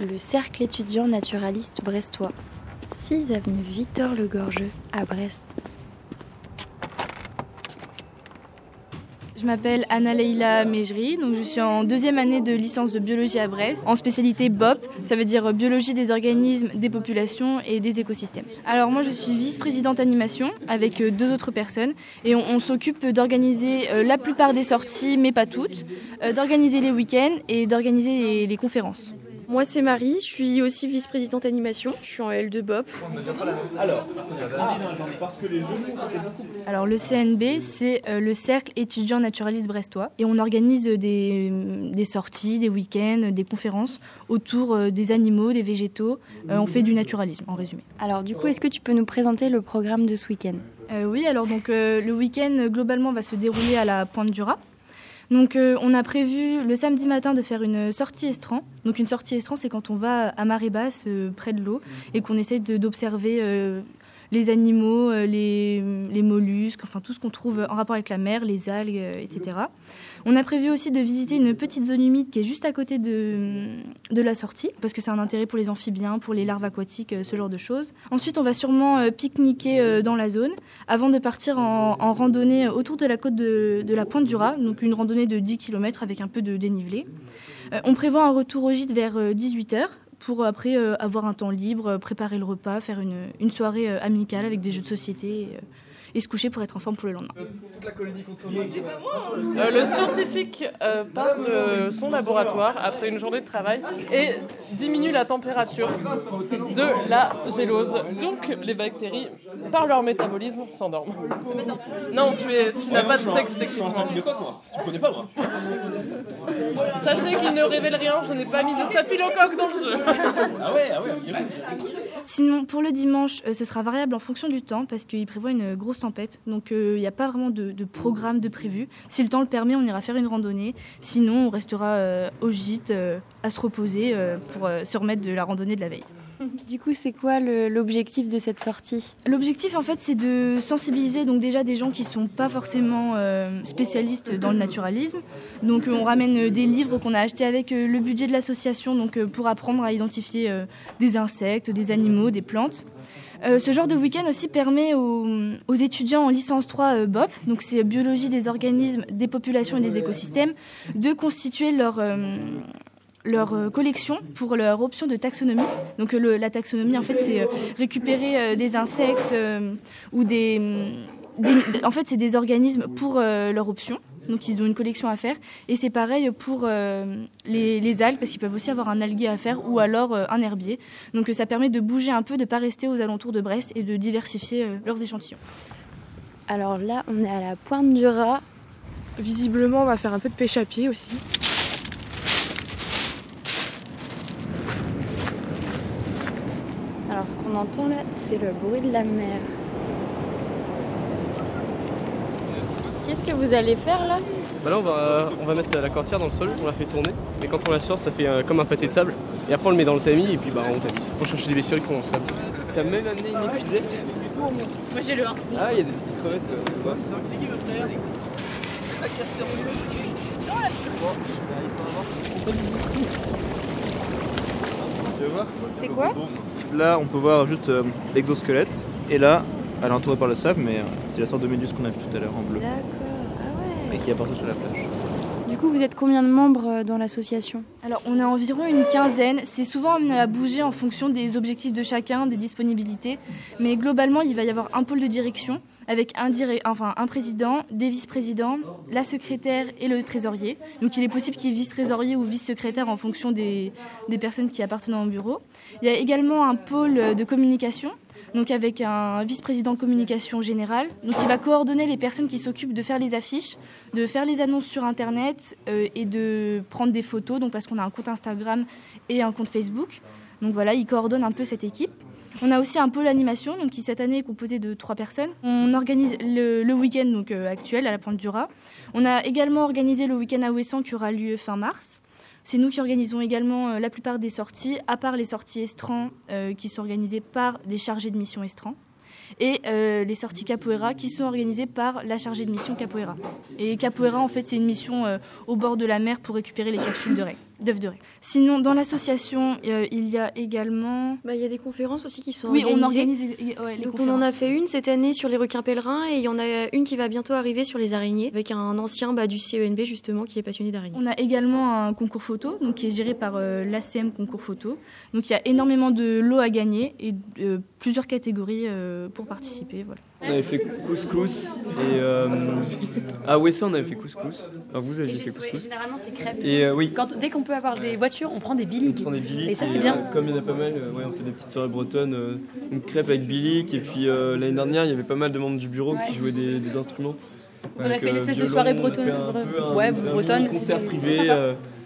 le Cercle étudiant naturaliste brestois, 6 avenue Victor Le Gorgeux à Brest. Je m'appelle Anna Leila Mejri, donc je suis en deuxième année de licence de biologie à Brest, en spécialité BOP, ça veut dire biologie des organismes, des populations et des écosystèmes. Alors moi je suis vice-présidente animation avec euh, deux autres personnes et on, s'occupe d'organiser euh, la plupart des sorties, mais pas toutes, euh, d'organiser les week-ends et d'organiser les conférences. Moi, c'est Marie, je suis aussi vice-présidente animation, je suis en L2 BOP. Alors, le CNB, c'est euh, le Cercle étudiant naturaliste brestois. Et on organise des, des sorties, des week-ends, des conférences autour euh, des animaux, des végétaux. Euh, on fait du naturalisme, en résumé. Alors, du coup, est-ce que tu peux nous présenter le programme de ce week-end? Oui, alors donc le week-end, globalement, va se dérouler à la Pointe du Rat. Donc euh, on a prévu le samedi matin de faire une sortie estran. Donc une sortie estran, c'est quand on va à marée basse euh, près de l'eau et qu'on essaie d'observer euh, les animaux, euh, les, mollusques, enfin tout ce qu'on trouve en rapport avec la mer, les algues, euh, etc. On a prévu aussi de visiter une petite zone humide qui est juste à côté de, de la sortie, parce que c'est un intérêt pour les amphibiens, pour les larves aquatiques, euh, ce genre de choses. Ensuite, on va sûrement pique-niquer dans la zone, avant de partir en, en randonnée autour de la côte de, de, la Pointe du Rat, donc une randonnée de 10 km avec un peu de dénivelé. on prévoit un retour au gîte vers 18h, pour après euh, avoir un temps libre, euh, préparer le repas, faire une, une soirée euh, amicale avec des jeux de société et se coucher pour être en forme pour le lendemain. Euh, le scientifique euh, part de son laboratoire après une journée de travail et diminue la température de la gélose. Donc les bactéries, par leur métabolisme, s'endorment. Non, tu, es, tu n'as pas de sexe techniquement. Tu connais pas moi? Sachez qu'il ne révèle rien, je n'ai pas mis de staphylocoque dans le jeu. Ah ouais, ah ouais, Sinon, pour le dimanche, euh, ce sera variable en fonction du temps parce qu'il prévoit une grosse tempête. Donc, il euh, n'y a pas vraiment de, programme de prévu. Si le temps le permet, on ira faire une randonnée. Sinon, on restera euh, au gîte à se reposer pour se remettre de la randonnée de la veille. Du coup, c'est quoi l'objectif de cette sortie? L'objectif, en fait, c'est de sensibiliser donc déjà des gens qui sont pas forcément euh, spécialistes dans le naturalisme. Donc, on ramène des livres qu'on a achetés avec euh, le budget de l'association, donc euh, pour apprendre à identifier des insectes, des animaux, des plantes. ce genre de week-end aussi permet aux, étudiants en licence 3 BOP, donc c'est biologie des organismes, des populations et des écosystèmes, de constituer leur leur euh, collection pour leur option de taxonomie. Donc euh, la taxonomie, en fait, c'est euh, récupérer des insectes ou des, En fait, c'est des organismes pour leur option. Donc ils ont une collection à faire. Et c'est pareil pour les, algues, parce qu'ils peuvent aussi avoir un alguier à faire ou alors un herbier. Donc ça permet de bouger un peu, de ne pas rester aux alentours de Brest et de diversifier leurs échantillons. Alors là, on est à la pointe du rat. Visiblement, on va faire un peu de pêche à pied aussi. Alors ce qu'on entend là, c'est le bruit de la mer. Qu'est-ce que vous allez faire là bah Là on va, on va mettre la cortière dans le sol, on la fait tourner, et quand on la sort ça fait euh, comme un pâté de sable, et après on le met dans le tamis et puis bah on tamise pour chercher des bestioles qui sont dans le sable. T'as même amené une épuisette Moi j'ai le 1. Ah il y a des petites crevettes. Euh, c'est qui veut faire Tu veux voir C'est quoi Là, on peut voir juste euh, l'exosquelette. Et là, elle est entourée par le sable, mais euh, c'est la sorte de méduse qu'on a vu tout à l'heure en bleu. D'accord, ah ouais. Et qui est partout sur la plage. Du coup, vous êtes combien de membres euh, dans l'association? Alors, on est environ une quinzaine. C'est souvent amené à bouger en fonction des objectifs de chacun, des disponibilités. Mais globalement, il va y avoir un pôle de direction avec un, enfin, un président, des vice-présidents, la secrétaire et le trésorier. Donc il est possible qu'il y ait vice-trésorier ou vice-secrétaire en fonction des, des personnes qui appartiennent au bureau. Il y a également un pôle de communication donc avec un vice-président communication générale, donc il va coordonner les personnes qui s'occupent de faire les affiches, de faire les annonces sur Internet euh, et de prendre des photos, donc parce qu'on a un compte Instagram et un compte Facebook. Donc voilà, il coordonne un peu cette équipe. On a aussi un pôle animation, donc qui cette année est composé de trois personnes. On organise le, week-end donc euh, actuel à la Pointe du Rat. On a également organisé le week-end à Ouessant qui aura lieu fin mars. C'est nous qui organisons également euh, la plupart des sorties, à part les sorties Estran euh, qui sont organisées par des chargés de mission Estran et les sorties Capoeira qui sont organisées par la chargée de mission Capoeira. Et Capoeira, en fait, c'est une mission au bord de la mer pour récupérer les capsules de raie. D'œufs de riz. Sinon, dans l'association, euh, il y a également. Bah, il y a des conférences aussi qui sont Oui, on organisées. organise ouais, les Donc on en a fait une cette année sur les requins pèlerins et il y en a une qui va bientôt arriver sur les araignées avec un ancien bah, du CENB justement qui est passionné d'araignées. On a également un concours photo, donc qui est géré par euh, l'ACM Concours Photo. Donc il y a énormément de lots à gagner et euh, plusieurs catégories euh, pour participer. Voilà. On avait fait couscous et euh, à Wessa on avait fait couscous. Alors vous avez Et fait ouais, couscous. généralement, c'est crêpes. Et euh, oui, Quand, dès qu'on peut avoir des voitures, on prend des on biliques. prend des biliques. Et ça, c'est bien. euh, comme il y en a pas mal, euh, ouais, on fait des petites soirées bretonnes, euh, une crêpe avec biliques. Et puis euh, l'année dernière, il y avait pas mal de membres du bureau qui jouaient des, des instruments. On a fait une espèce de soirée on bretonne. un Ouais, un bretonne, concert privé,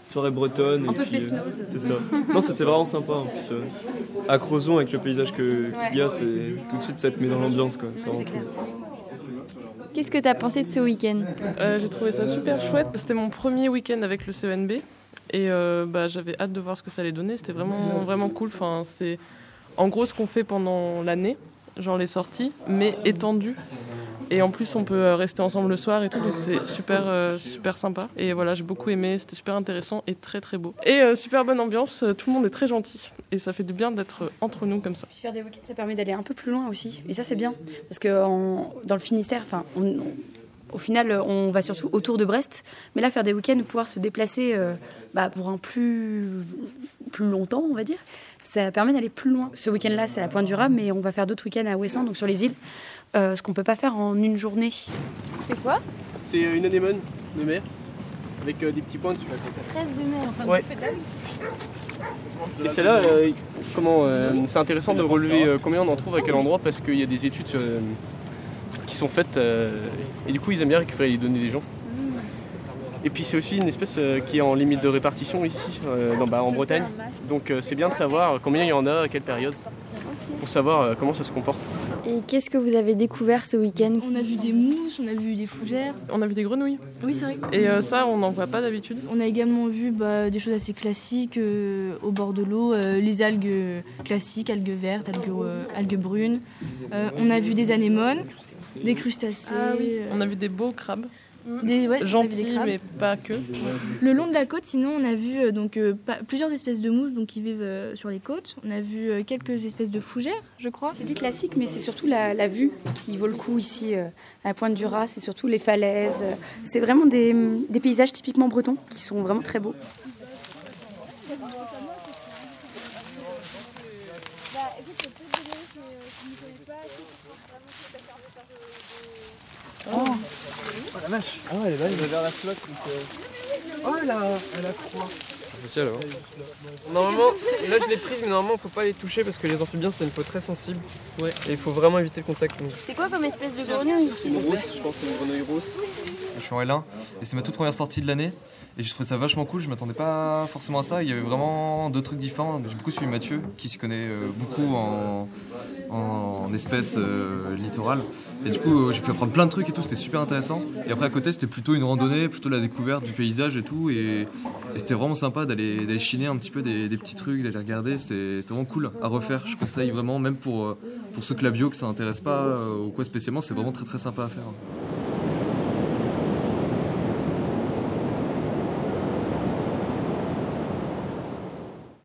soirée bretonne. Un et peu puis, euh, fest-noz. C'est ça. Non, c'était vraiment sympa en plus. euh. À Crozon, avec le paysage que- qu'il y a, c'est tout de suite ça te met dans l'ambiance. quoi. C'est clair. Qu'est-ce que tu as pensé de ce week-end? Euh, j'ai trouvé ça super chouette. C'était mon premier week-end avec le CENB et euh, bah, j'avais hâte de voir ce que ça allait donner. C'était vraiment, vraiment cool. Enfin, c'est en gros ce qu'on fait pendant l'année, genre les sorties, mais étendu. Et en plus, on peut euh, rester ensemble le soir et tout, donc c'est super, euh, super sympa. Et voilà, j'ai beaucoup aimé, c'était super intéressant et très très beau. Et super bonne ambiance, tout le monde est très gentil. Et ça fait du bien d'être entre nous comme ça. Puis faire des week-ends, ça permet d'aller un peu plus loin aussi. Et ça, c'est bien. Parce que dans le Finistère, enfin, on- au final, on va surtout autour de Brest. Mais là, faire des week-ends, pouvoir se déplacer euh, bah, pour un plus, plus longtemps, on va dire, ça permet d'aller plus loin. Ce week-end-là, c'est à Pointe du Rab, mais on va faire d'autres week-ends à Ouessant, donc sur les îles. euh, ce qu'on peut pas faire en une journée. C'est quoi? C'est euh, une anémone de mer avec euh, des petits points dessus. à côté. 13 de mer. Ouais. Et celle-là, euh, comment euh, c'est intéressant de relever euh, combien on en trouve à quel endroit parce qu'il y a des études euh, qui sont faites euh, et du coup ils aiment bien récupérer les données des gens. Et puis c'est aussi une espèce euh, qui est en limite de répartition ici, euh, bah, en Bretagne. Donc c'est bien de savoir combien il y en a, à quelle période, pour savoir comment ça se comporte. Et qu'est-ce que vous avez découvert ce week-end On a vu des mousses, on a vu des fougères. On a vu des grenouilles. Oui, c'est vrai. Et euh, ça, on n'en voit pas d'habitude. On a également vu bah, des choses assez classiques euh, au bord de l'eau, euh, les algues classiques, algues vertes, algues, euh, algues brunes. Euh, on a vu des anémones, des crustacés, euh, On a vu des beaux crabes, des, ouais, vu des mais pas que. Le long de la côte, sinon, on a vu euh, donc euh, pas- plusieurs espèces de mousses donc, qui vivent euh, sur les côtes. On a vu euh, quelques espèces de fougères, je crois. C'est du classique, mais c'est surtout la, la vue qui vaut le coup ici euh, à Pointe du Raz. C'est surtout les falaises. C'est vraiment des, des paysages typiquement bretons qui sont vraiment très beaux. Ah ouais, elle est vers la flotte. Oh, elle a, elle a croix. Spécial, hein. Normalement, là je l'ai prise, mais normalement faut pas les toucher parce que les amphibiens c'est une peau très sensible. Ouais. Et il faut vraiment éviter le contact. donc. C'est quoi comme espèce de grenouille? C'est une rousse, je pense que c'est une grenouille rousse. Je suis en L1 et c'est ma toute première sortie de l'année et je trouvais ça vachement cool, je m'attendais pas forcément à ça, il y avait vraiment deux trucs différents. J'ai beaucoup suivi Mathieu qui s'y connaît euh, beaucoup en, en espèces euh, littorales et du coup euh, j'ai pu apprendre plein de trucs et tout, c'était super intéressant. Et après à côté c'était plutôt une randonnée, plutôt la découverte du paysage et tout et, c'était vraiment sympa d'aller chiner un petit peu des, des petits trucs, d'aller regarder, c'était vraiment cool à refaire. Je conseille vraiment même pour, pour ceux que la bio que ça intéresse pas ou quoi spécialement, c'est vraiment très très sympa à faire.